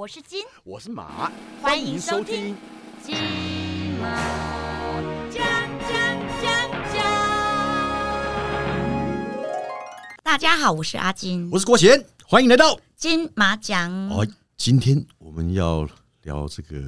我是金，我是马，欢迎收听。金马讲讲讲讲。大家好，我是阿金，我是郭贤，欢迎来到。金马奖。哦，今天我们要聊这个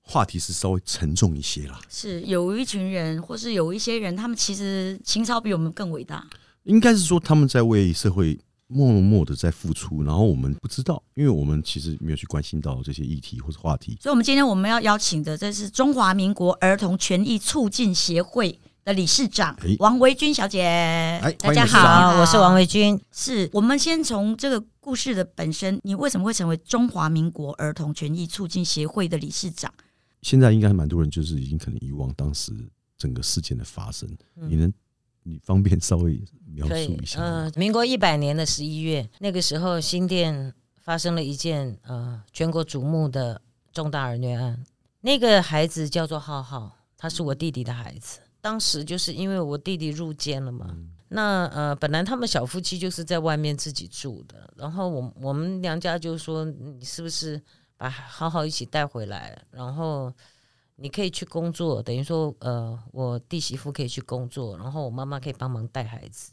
话题是稍微沉重一些啦。是有一群人，或是有一些人，他们其实情操比我们更伟大。应该是说他们在为社会默默的在付出，然后我们不知道，因为我们其实没有去关心到这些议题或者话题。所以，我们今天我们要邀请的，这是中华民国儿童权益促进协会的理事长哎王维君小姐。哎大家好，我是王维君。是我们先从这个故事的本身，你为什么会成为中华民国儿童权益促进协会的理事长？现在应该蛮多人就是已经可能遗忘当时整个事件的发生，你能你方便稍微描述一，下吗？呃，民国一百年的十一月，那个时候新店发生了一件呃全国瞩目的重大儿虐案。那个孩子叫做浩浩，他是我弟弟的孩子。当时就是因为我弟弟入监了嘛，那呃本来他们小夫妻就是在外面自己住的，然后我我们娘家就说你是不是把浩浩一起带回来，然后。你可以去工作，等于说，呃，我弟媳妇可以去工作，然后我妈妈可以帮忙带孩子。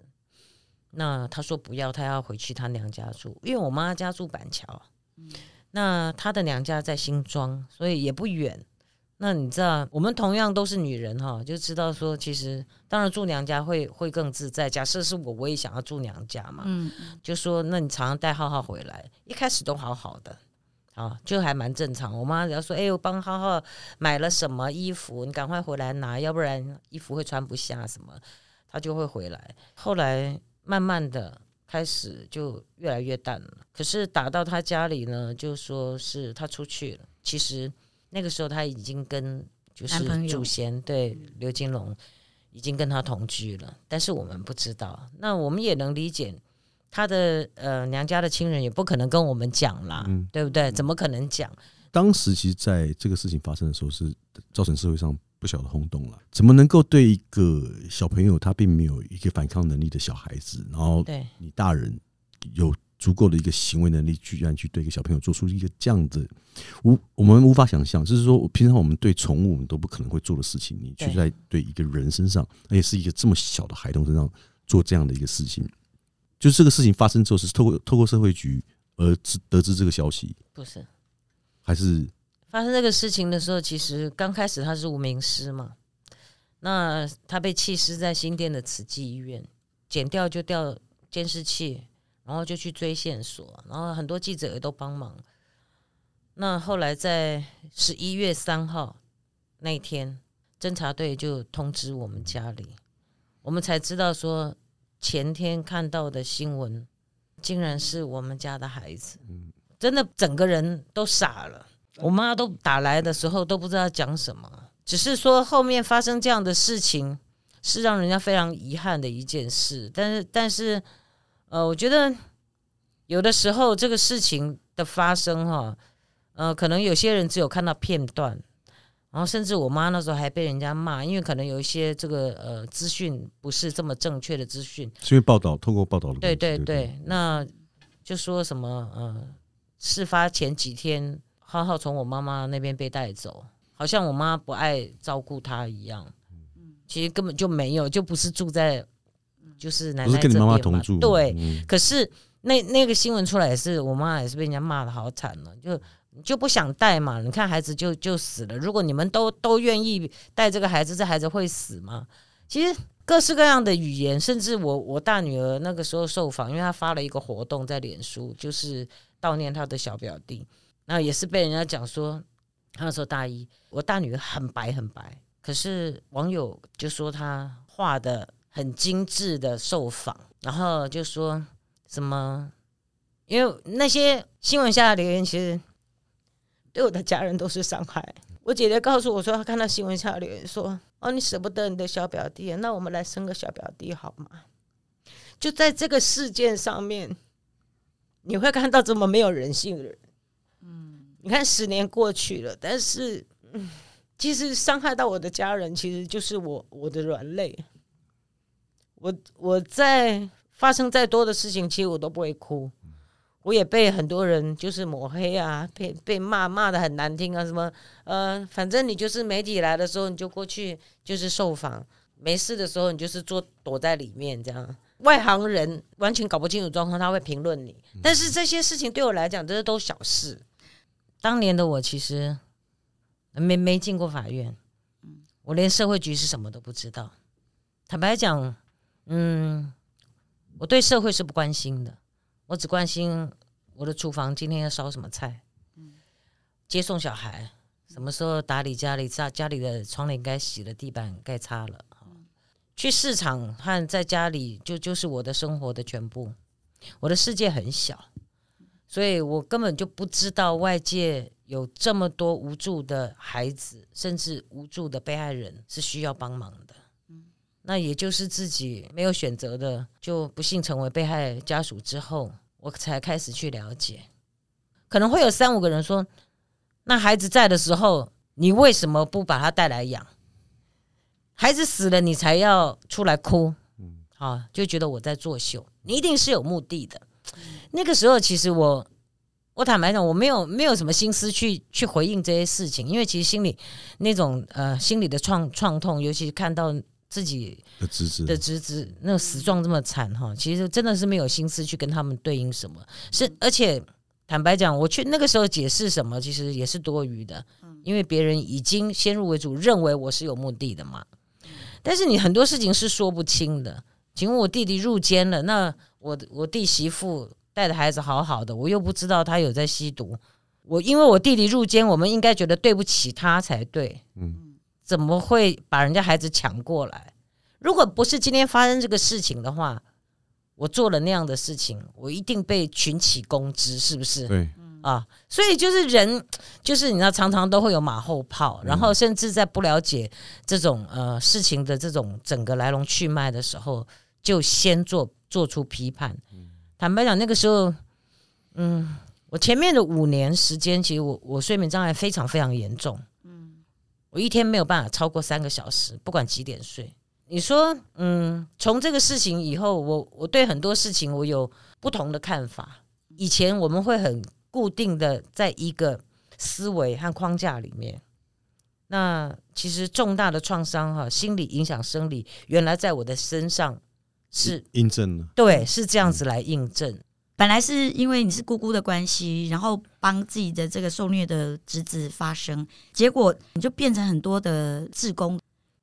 那他说不要，他要回去他娘家住，因为我妈家住板桥，嗯那他的娘家在新庄，所以也不远。那你知道，我们同样都是女人哈，就知道说，其实当然住娘家会会更自在。假设是我，我也想要住娘家嘛，嗯，就说那你常常带浩浩回来，一开始都好好的。啊，就还蛮正常。我妈只要说：“哎、我帮浩浩买了什么衣服，你赶快回来拿，要不然衣服会穿不下什么。”她就会回来。后来慢慢的开始就越来越淡了。可是打到他家里呢，就说是他出去了。其实那个时候他已经跟就是祖先对刘金龙已经跟他同居了，但是我们不知道。那我们也能理解。他的呃娘家的亲人也不可能跟我们讲啦，嗯对不对？怎么可能讲？当时其实在这个事情发生的时候，是造成社会上不小的轰动了。怎么能够对一个小朋友他并没有一个反抗能力的小孩子，然后你大人有足够的一个行为能力，居然去对一个小朋友做出一个这样的无我们无法想象，就是说平常我们对宠物我们都不可能会做的事情，你去在对一个人身上，而且是一个这么小的孩童身上做这样的一个事情，就是这个事情发生之后，是透过透过社会局而知得知这个消息，不是。还是发生这个事情的时候，其实刚开始他是无名尸嘛，那他被弃尸在新店的慈济医院，剪掉就掉监视器，然后就去追线索，然后很多记者也都帮忙。那后来在十一月三号那一天，侦查队就通知我们家里，我们才知道说前天看到的新闻，竟然是我们家的孩子，真的整个人都傻了。我妈都打来的时候都不知道讲什么，只是说后面发生这样的事情是让人家非常遗憾的一件事。但是，但是，呃，我觉得有的时候这个事情的发生哈，呃，可能有些人只有看到片段，然后甚至我妈那时候还被人家骂，因为可能有一些这个呃资讯不是这么正确的资讯，是因为报道透过报道的对对对对，那就说什么呃，事发前几天，浩浩从我妈妈那边被带走，好像我妈不爱照顾他一样。其实根本就没有，就不是住在就是奶奶不是跟你妈妈这边嘛同住，对，嗯。可是那那个新闻出来也是，我妈也是被人家骂的好惨了，就就不想带嘛？你看孩子就就死了。如果你们都都愿意带这个孩子，这孩子会死吗？其实各式各样的语言，甚至我我大女儿那个时候受访，因为她发了一个活动在脸书，就是悼念她的小表弟，那也是被人家讲说，她那时候大一，我大女儿很白很白，可是网友就说她画的很精致的受访，然后就说什么，因为那些新闻下的留言其实对我的家人都是伤害。我姐姐告诉我说，她看到新闻下的留言说：“哦，你舍不得你的小表弟，那我们来生个小表弟好吗？”就在这个事件上面，你会看到这么没有人性的人。嗯，你看十年过去了，但是，嗯，其实伤害到我的家人，其实就是我我的软肋。我我在发生再多的事情，其实我都不会哭。我也被很多人就是抹黑啊，被被骂骂的很难听啊，什么呃，反正你就是媒体来的时候你就过去就是受访，没事的时候你就是坐躲在里面这样。外行人完全搞不清楚状况，他会评论你。但是这些事情对我来讲，这些都小事。当年的我其实没没进过法院，我连社会局是什么都不知道。坦白讲，嗯，我对社会是不关心的，我只关心我的厨房今天要烧什么菜，接送小孩，什么时候打理家里，家家里的窗帘该洗了，地板该擦了。去市场和在家里就就是我的生活的全部，我的世界很小，所以我根本就不知道外界有这么多无助的孩子，甚至无助的被害人是需要帮忙的。那也就是自己没有选择的，就不幸成为被害家属之后，我才开始去了解。可能会有三五个人说：“那孩子在的时候，你为什么不把他带来养？”孩子死了，你才要出来哭，嗯啊，就觉得我在作秀。你一定是有目的的。那个时候，其实我，我坦白讲，我没有没有什么心思去去回应这些事情，因为其实心里那种呃心里的创创痛，尤其是看到自己的侄子的侄子那个死状这么惨哈，其实真的是没有心思去跟他们对应什么。是而且坦白讲，我去那个时候解释什么，其实也是多余的，因为别人已经先入为主，认为我是有目的的嘛。但是你很多事情是说不清的。请问我弟弟入监了，那我我弟媳妇带着孩子好好的，我又不知道他有在吸毒。我因为我弟弟入监，我们应该觉得对不起他才对。嗯，怎么会把人家孩子抢过来？如果不是今天发生这个事情的话，我做了那样的事情，我一定被群起攻之，是不是？对。啊，所以就是人，就是你知道，常常都会有马后炮，然后甚至在不了解这种呃事情的这种整个来龙去脉的时候，就先做做出批判。坦白讲，那个时候，嗯，我前面的五年时间，其实我我睡眠障碍非常非常严重，嗯，我一天没有办法超过三个小时，不管几点睡。你说，嗯，从这个事情以后，我我对很多事情我有不同的看法。以前我们会很。固定的在一个思维和框架里面，那其实重大的创伤哈，心理影响生理，原来在我的身上是印证了，对，是这样子来印证。本来是因为你是姑姑的关系，然后帮自己的这个受虐的侄子发声，结果你就变成很多的志工，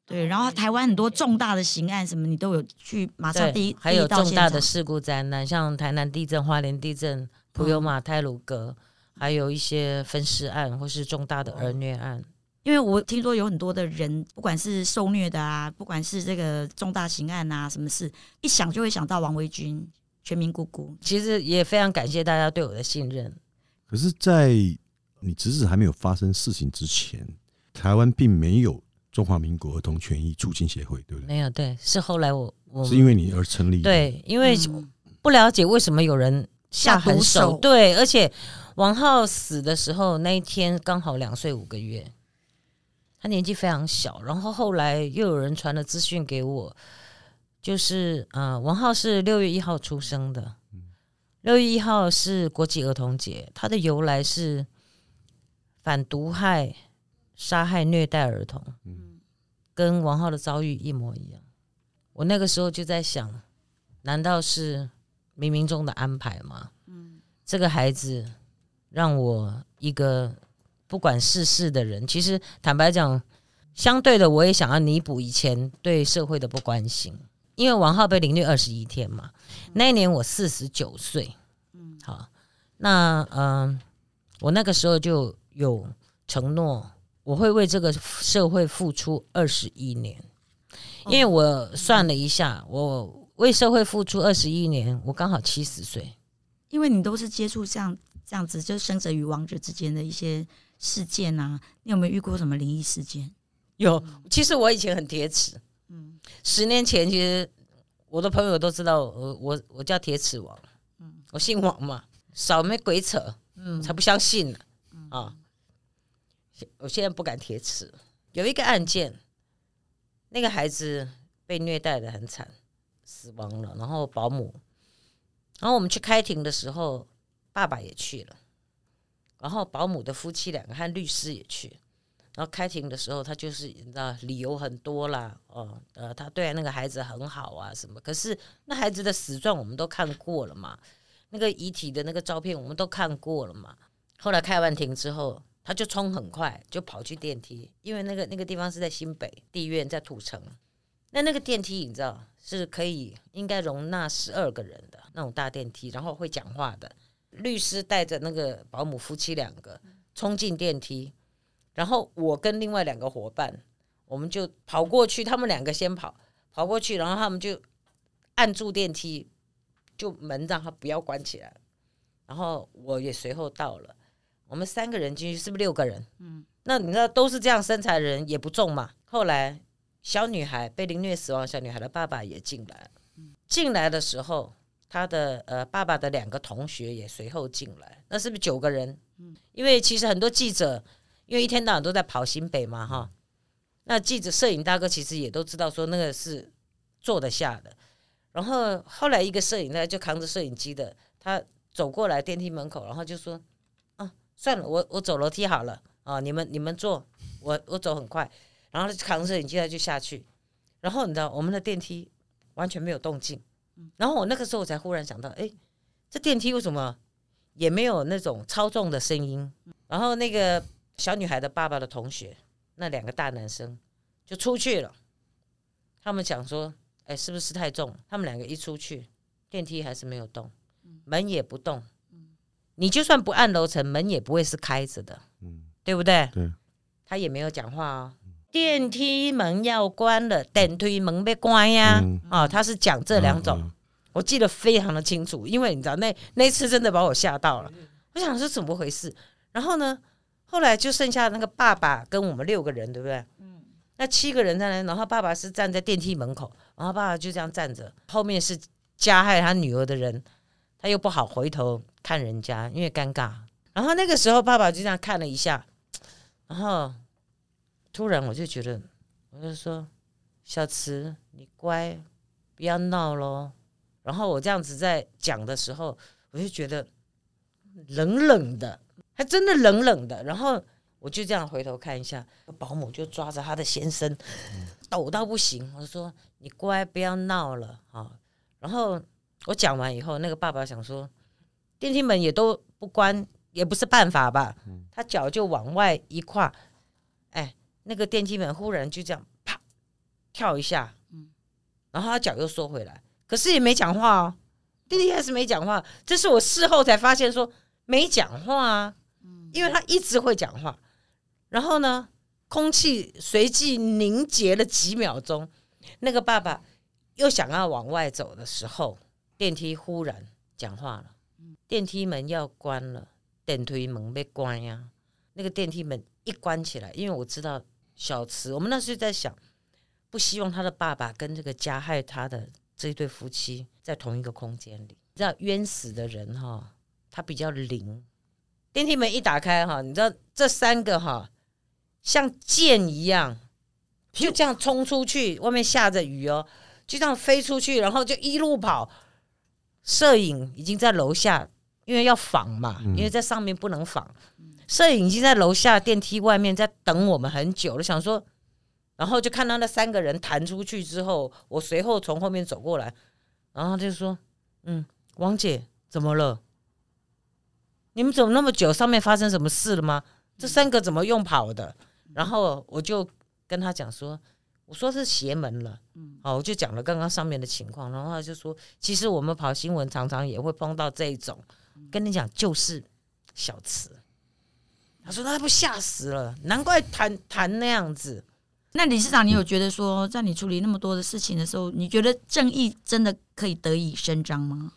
对，然后台湾很多重大的刑案什么，你都有去马上第一，还有重大的事故灾难，像台南地震、花莲地震。普悠马泰鲁格，还有一些分尸案或是重大的儿虐案，因为我听说有很多的人，不管是受虐的啊，不管是这个重大刑案啊，什么事一想就会想到王维军、全民姑姑。其实也非常感谢大家对我的信任。可是，在你侄子还没有发生事情之前，台湾并没有中华民国儿童权益促进协会，对不对？没有，对，是后来我我是因为你而成立。对，因为不了解为什么有人。下狠手，对，而且王浩死的时候那一天刚好两岁五个月，他年纪非常小。然后后来又有人传了资讯给我，就是啊，王浩是六月一号出生的，六月一号是国际儿童节，它的由来是反毒害、杀害、虐待儿童，跟王浩的遭遇一模一样。我那个时候就在想，难道是？冥冥中的安排吗，嗯，这个孩子让我一个不管世事的人，其实坦白讲，相对的，我也想要弥补以前对社会的不关心。因为王浩被凌虐二十一天嘛，那一年我四十九岁，嗯，好，那嗯，我那个时候就有承诺，我会为这个社会付出二十一年，因为我算了一下，我。为社会付出二十一年，我刚好七十岁。因为你都是接触这样这样子，就是生者与亡者之间的一些事件啊，你有没有遇过什么灵异事件？有，其实我以前很铁齿。嗯，十年前其实我的朋友都知道，我我我叫铁齿王。嗯，我姓王嘛，少没鬼扯。嗯，才不相信呢。啊，我现在不敢铁齿。有一个案件，那个孩子被虐待的很惨。死亡了，然后保姆，然后我们去开庭的时候，爸爸也去了，然后保姆的夫妻两个和律师也去。然后开庭的时候，他就是你知道理由很多啦，哦，呃，他对那个孩子很好啊，什么？可是那孩子的死状我们都看过了嘛，那个遗体的那个照片我们都看过了嘛。后来开完庭之后，他就冲很快就跑去电梯，因为那个那个地方是在新北地院，在土城。那那个电梯你知道是可以应该容纳十二个人的那种大电梯，然后会讲话的律师带着那个保姆夫妻两个冲进电梯。然后我跟另外两个伙伴，我们就跑过去，他们两个先跑，跑过去，然后他们就按住电梯，就门让他不要关起来。然后我也随后到了，我们三个人进去，是不是六个人？嗯，那你知道都是这样身材的人也不重嘛。后来小女孩被凌虐死亡，小女孩的爸爸也进来，进来的时候，他的呃爸爸的两个同学也随后进来，那是不是九个人？嗯，因为其实很多记者。因为一天到晚都在跑新北嘛，哈，那记者、摄影大哥其实也都知道说那个是坐得下的。然后后来一个摄影呢就扛着摄影机的，他走过来电梯门口，然后就说：“啊，算了，我我走楼梯好了啊，你们你们坐，我我走很快。”然后扛着摄影机他就下去。然后你知道我们的电梯完全没有动静。然后我那个时候我才忽然想到，哎，这电梯为什么也没有那种超重的声音？然后那个。小女孩的爸爸的同学，那两个大男生就出去了。他们讲说：“哎，是不是太重？”他们两个一出去，电梯还是没有动，门也不动。你就算不按楼层，门也不会是开着的，对不对？对。他也没有讲话哦。电梯门要关了，电梯门被关呀。啊，他是讲这两种，我记得非常的清楚，因为你知道那那次真的把我吓到了。我想是怎么回事？然后呢？后来就剩下那个爸爸跟我们六个人，对不对？嗯。那七个人在那，然后爸爸是站在电梯门口，然后爸爸就这样站着，后面是加害他女儿的人，他又不好回头看人家，因为尴尬。然后那个时候，爸爸就这样看了一下，然后突然我就觉得，我就说：“小慈，你乖，不要闹喽。”然后我这样子在讲的时候，我就觉得冷冷的。还真的冷冷的，然后我就这样回头看一下，保姆就抓着他的先生，抖到不行。我说：“你乖，不要闹了啊。”然后我讲完以后，那个爸爸想说，电梯门也都不关，也不是办法吧？他脚就往外一跨，哎，那个电梯门忽然就这样啪跳一下，然后他脚又缩回来，可是也没讲话哦，弟弟还是没讲话。这是我事后才发现，说没讲话啊。因为他一直会讲话，然后呢，空气随即凝结了几秒钟。那个爸爸又想要往外走的时候，电梯忽然讲话了：“电梯门要关了，电梯门被关呀。”那个电梯门一关起来，因为我知道小慈，我们那时候在想，不希望他的爸爸跟这个加害他的这一对夫妻在同一个空间里。你知道冤死的人哈，他比较灵。电梯门一打开，哈，你知道这三个哈像箭一样，就这样冲出去。外面下着雨哦，就这样飞出去，然后就一路跑。摄影已经在楼下，因为要仿嘛，因为在上面不能仿。摄影已经在楼下电梯外面在等我们很久了，想说，然后就看到那三个人弹出去之后，我随后从后面走过来，然后就说：“嗯，王姐怎么了？”你们走那么久，上面发生什么事了吗？这三个怎么用跑的？然后我就跟他讲说，我说是邪门了，嗯，好，我就讲了刚刚上面的情况，然后他就说，其实我们跑新闻常常也会碰到这一种，跟你讲就是小词，他说他不吓死了，难怪谈谈那样子。那理事长，你有觉得说，在你处理那么多的事情的时候，你觉得正义真的可以得以伸张吗？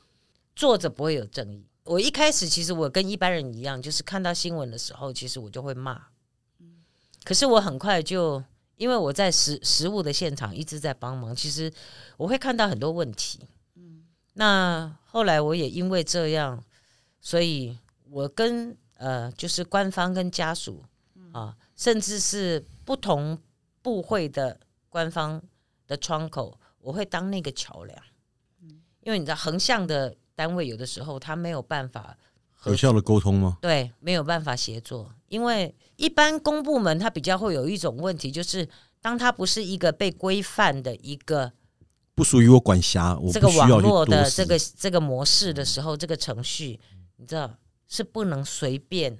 坐着不会有正义。我一开始其实我跟一般人一样，就是看到新闻的时候，其实我就会骂。可是我很快就，因为我在实实物的现场一直在帮忙，其实我会看到很多问题。那后来我也因为这样，所以我跟呃，就是官方跟家属啊，甚至是不同部会的官方的窗口，我会当那个桥梁。因为你知道横向的。单位有的时候他没有办法有效的沟通吗？对，没有办法协作，因为一般公部门它比较会有一种问题，就是当它不是一个被规范的一个不属于我管辖，我这个网络的这个这个模式的时候，这个程序，你知道是不能随便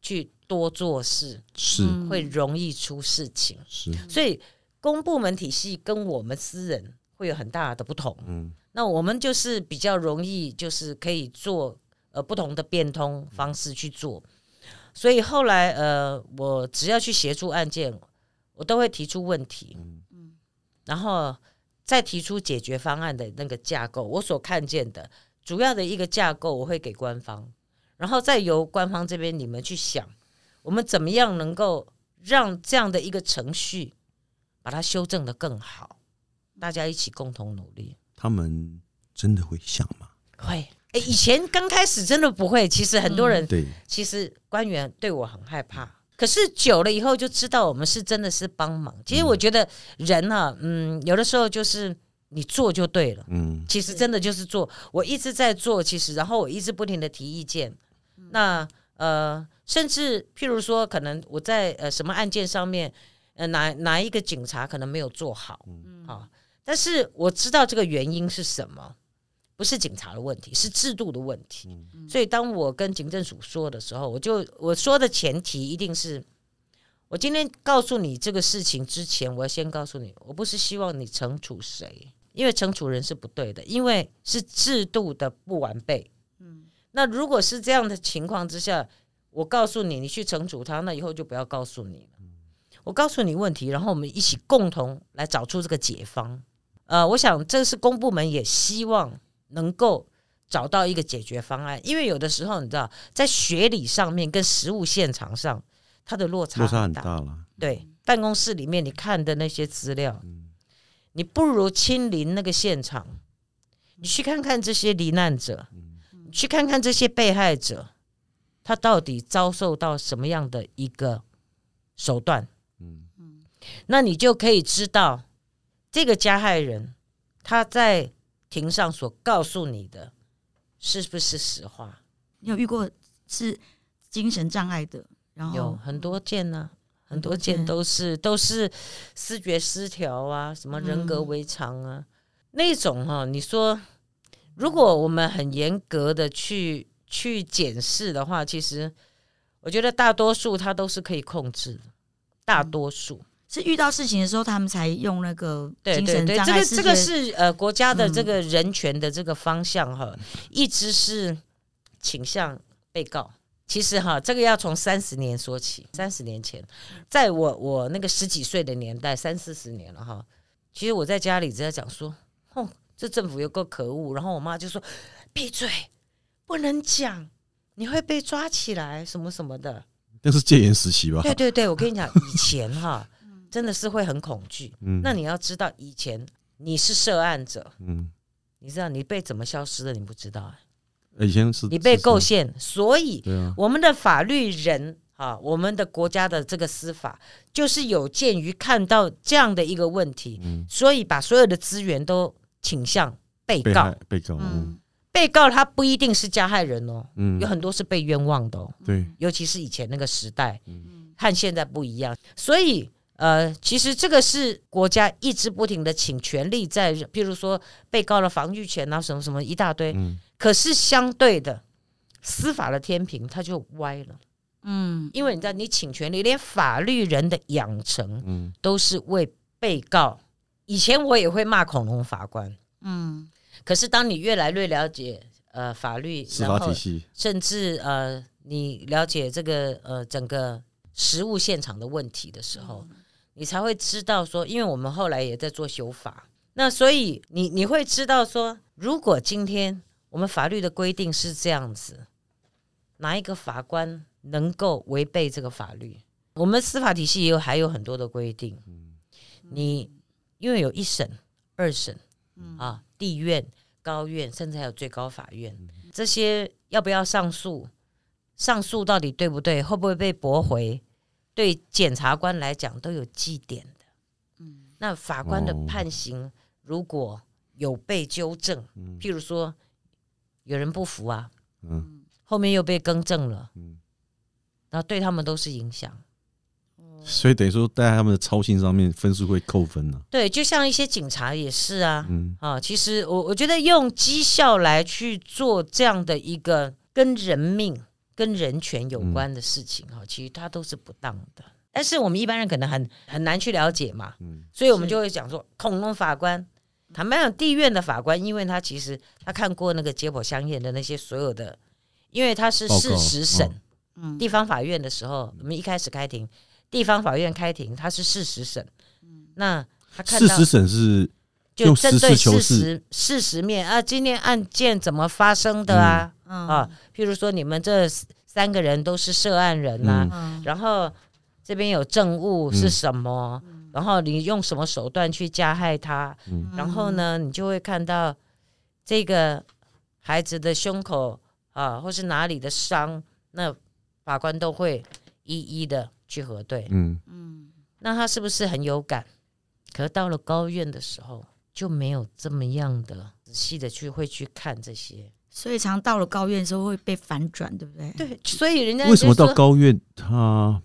去多做事，是嗯会容易出事情。是，所以公部门体系跟我们私人会有很大的不同。嗯那我们就是比较容易，就是可以做呃不同的变通方式去做。所以后来呃，我只要去协助案件，我都会提出问题，然后再提出解决方案的那个架构。我所看见的主要的一个架构，我会给官方，然后再由官方这边你们去想，我们怎么样能够让这样的一个程序把它修正的更好，大家一起共同努力。他们真的会想吗？会，哎，以前刚开始真的不会。其实很多人，对，其实官员对我很害怕。可是久了以后就知道我们是真的是帮忙。其实我觉得人啊，嗯，有的时候就是你做就对了。嗯其实真的就是做，我一直在做，其实然后我一直不停的提意见。那呃，甚至譬如说，可能我在呃什么案件上面，呃哪哪一个警察可能没有做好，嗯好、但是我知道这个原因是什么，不是警察的问题，是制度的问题。所以当我跟警政署说的时候，我就我说的前提一定是。我今天告诉你这个事情之前，我要先告诉你，我不是希望你惩处谁，因为惩处人是不对的，因为是制度的不完备。嗯，那如果是这样的情况之下，我告诉你，你去惩处他，那以后就不要告诉你了。我告诉你问题，然后我们一起共同来找出这个解方。呃，我想这是公部门也希望能够找到一个解决方案，因为有的时候你知道，在学理上面跟实务现场上，它的落差落差很大。大了。对，办公室里面你看的那些资料，你不如亲临那个现场，你去看看这些罹难者，你去看看这些被害者，他到底遭受到什么样的一个手段，嗯那你就可以知道这个加害人他在庭上所告诉你的是不是实话。你有遇过是精神障碍的，然后有很多件呢、很多很多件件都是都是视觉失调啊，什么人格嗯违常啊，那种哈、你说如果我们很严格的去去检视的话，其实我觉得大多数他都是可以控制的，大多数。是遇到事情的时候，他们才用那个精对对对，神障碍这个这个是呃国家的这嗯个人权的这个方向哈，一直是倾向被告。其实哈，这个要从三十年说起。三十年前，在我我那个十几岁的年代，三四十年了哈。其实我在家里只在讲说，哦，这政府有够可恶。然后我妈就说，闭嘴，不能讲，你会被抓起来，什么什么的。那是戒严时期吧？对对对，我跟你讲，以前哈，真的是会很恐惧。嗯。那你要知道，以前你是涉案者，嗯，你知道你被怎么消失的，你不知道、啊，呃以前是你被构陷，所以啊，我们的法律人啊，我们的国家的这个司法，就是有鉴于看到这样的一个问题，嗯，所以把所有的资源都倾向被告。被。被告，嗯。嗯。被告他不一定是加害人哦，嗯。有，很多是被冤枉的哦，对，尤其是以前那个时代，嗯。和现在不一样，所以。呃，其实这个是国家一直不停的请权力在，譬如说被告的防御权啊，什么什么一大堆。嗯。可是相对的，司法的天平它就歪了，嗯。因为你知道，你请权力，连法律人的养成嗯。都是为被告。以前我也会骂恐龙法官，嗯。可是当你越来越了解呃法律，司然后法体系，甚至呃你了解这个呃整个实物现场的问题的时候，你才会知道说，因为我们后来也在做修法，那所以你你会知道说，如果今天我们法律的规定是这样子，哪一个法官能够违背这个法律？我们司法体系也有还有很多的规定，你因为有一审、二审啊，地院、高院，甚至还有最高法院，这些要不要上诉？上诉到底对不对？会不会被驳回？对检察官来讲都有绩点的。嗯。那法官的哦。判刑如果有被纠正，嗯。譬如说有人不服啊，嗯。后面又被更正了，嗯。然后对他们都是影响。所以等于说在他们的操心上面分数会扣分呢、对，就像一些警察也是啊，嗯。啊，其实我我觉得用绩效来去做这样的一个跟人命、跟人权有关的事情哈、其实它都是不当的。但是我们一般人可能很很难去了解嘛，嗯。所以我们就会讲说，恐龙法官，坦白讲，地院的法官，因为他其实他看过那个解剖相验的那些所有的，因为他是事实审，地方法院的时候，我们一开始开庭，地方法院开庭，他是事实审，那他看到事实审是就针对事实事实面啊，今天案件怎么发生的啊、嗯。啊，譬如说你们这三个人都是涉案人呐、嗯。然后这边有证物是什么，然后你用什么手段去加害他，嗯。然后呢，你就会看到这个孩子的胸口啊，或是哪里的伤，那法官都会一一的去核对。嗯。嗯。那他是不是很有感？可是到了高院的时候，就没有这么样的仔细的去会去看这些。所以常到了高院的时候会被反转，对不对？对，所以人家为什么到高院他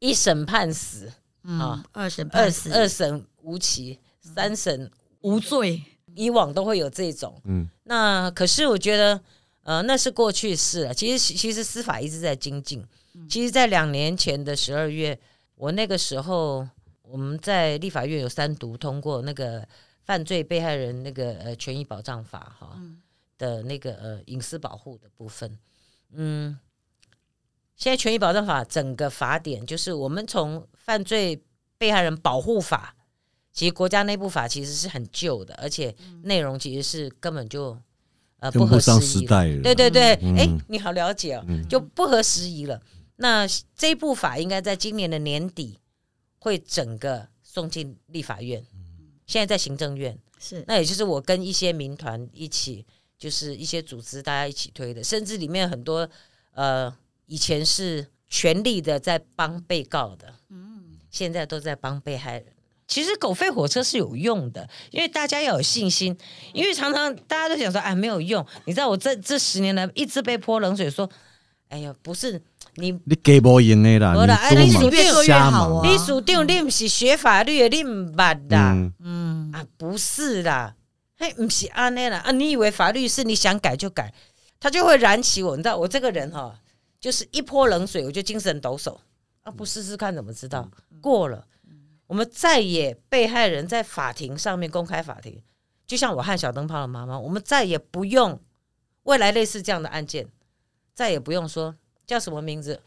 一审判死，嗯啊，二审二判死二审无期，三审无罪，以往都会有这种。嗯那可是我觉得，呃，那是过去式了。其实其实司法一直在精进。其实，在两年前的十二月，我那个时候我们在立法院有三读通过那个犯罪被害人那个呃权益保障法哈、的那个呃隐私保护的部分。嗯，现在权益保障法整个法典就是我们从犯罪被害人保护法。其实国家内部法其实是很旧的，而且内容其实是根本就呃跟不上合时宜。对对对，嗯哎、你好了解哦，嗯就不合时宜了。那这一部法应该在今年的年底会整个送进立法院，现在在行政院。是那也就是我跟一些民团一起，就是一些组织大家一起推的，甚至里面很多呃以前是全力的在帮被告的，嗯，现在都在帮被害人。其实狗吠火车是有用的，因为大家要有信心，因为常常大家都想说，哎，没有用。你知道我这这十年来一直被泼冷水，说，哎呀，不是你你给不赢的啦，没啦哎你越做越瞎好你属定你不是学法律的，你唔捌啦。嗯嗯啊，不是啦，嘿，不是安内啦啊！你以为法律是你想改就改，他就会燃起我。你知道我这个人哈、就是一泼冷水我就精神抖擞啊！不试试看怎么知道？过了，我们再也被害人在法庭上面公开法庭，就像我和小灯泡的妈妈，我们再也不用未来类似这样的案件，再也不用说叫什么名字，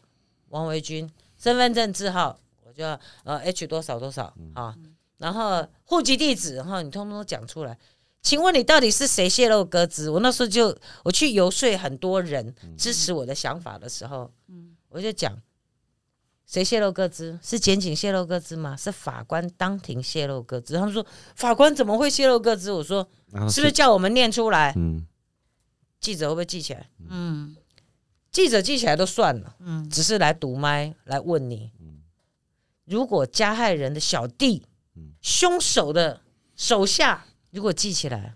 王维军，身份证字号，我就要呃 H 多少多少啊，然后户籍地址，然后你通通都讲出来。请问你到底是谁泄露鸽子？我那时候就我去游说很多人支持我的想法的时候，我就讲谁泄露鸽子？是检警泄露鸽子吗？是法官当庭泄露鸽子？他们说法官怎么会泄露鸽子？我说那是不是叫我们念出来？嗯记者会不会记起来？嗯记者记起来都算了，嗯只是来堵麦来问你，如果加害人的小弟、凶手的手下，如果记起来，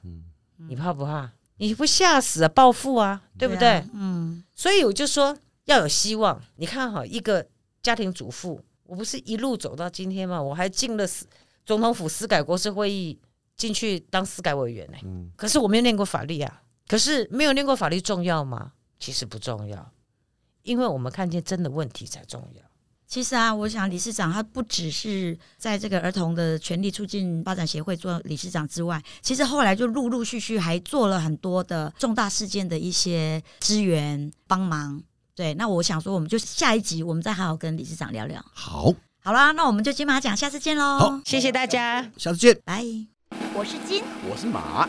你怕不怕？你不吓死啊，报复啊，对不对？啊嗯所以我就说要有希望。你看哈，一个家庭主妇，我不是一路走到今天吗？我还进了司总统府司改国事会议，进去当司改委员呢、嗯可是我没有念过法律啊。可是没有念过法律重要吗？其实不重要，因为我们看见真的问题才重要。其实啊，我想理事长他不只是在这个儿童的权利促进发展协会做理事长之外，其实后来就陆陆续续还做了很多的重大事件的一些支援帮忙。对，那我想说，我们就下一集我们再好好跟理事长聊聊。好，好啦，那我们就金马奖，下次见喽好，谢谢大家。下次见。拜。我是金。我是马。